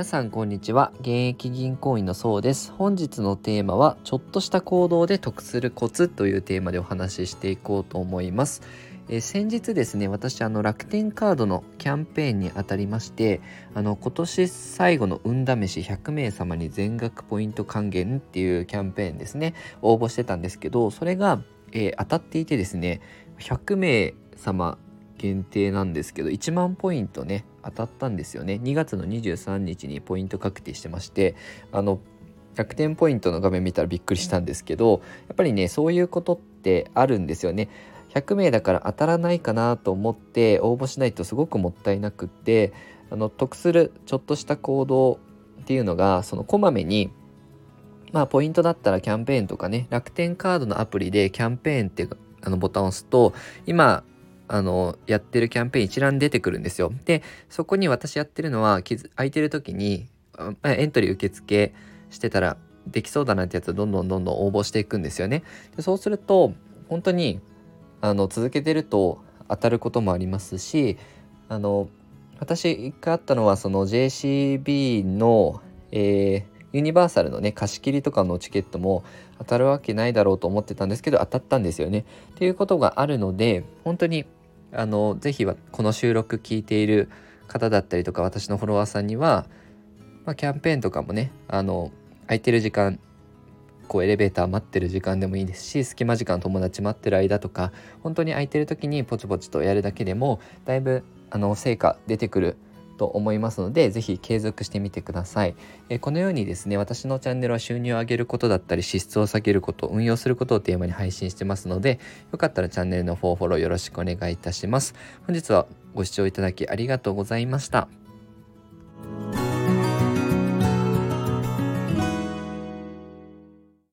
皆さんこんにちは。現役銀行員のそうです。本日のテーマはちょっとした行動で得するコツというテーマでお話ししていこうと思います。え、先日ですね私あの楽天カードのキャンペーンにあたりましてあの今年最後の運試し100名様に全額ポイント還元っていうキャンペーンですね応募してたんですけどそれが、えー、当たっていてですね100名様限定なんですけど1万ポイントね当たったんですよね。2月の23日にポイント確定してましてあの楽天ポイントの画面見たらびっくりしたんですけどやっぱりねそういうことってあるんですよね。100名だから当たらないかなと思って応募しないとすごくもったいなくってあの得するちょっとした行動っていうのがそのこまめにまあポイントだったらキャンペーンとかね楽天カードのアプリでキャンペーンってあのボタンを押すと今あのやってるキャンペーン一覧出てくるんですよ。でそこに私やってるのは空いてる時にエントリー受付してたらできそうだなってやつをどんどんどんどん応募していくんですよね。でそうすると本当にあの続けてると当たることもありますしあの私一回あったのはその JCB の、えー、ユニバーサルのね貸し切りとかのチケットも当たるわけないだろうと思ってたんですけど当たったんですよね。っていうことがあるので本当にあのぜひはこの収録聞いている方だったりとか私のフォロワーさんには、まあ、キャンペーンとかもねあの空いてる時間こうエレベーター待ってる時間でもいいですし隙間時間友達待ってる間とか本当に空いてる時にポチポチとやるだけでもだいぶあの成果出てくると思いますので、ぜひ継続してみてください。えこのようにですね、私のチャンネルは収入を上げることだったり、支出を下げること、運用することをテーマに配信してますので、よかったらチャンネルのフォローよろしくお願いいたします。本日はご視聴いただきありがとうございました。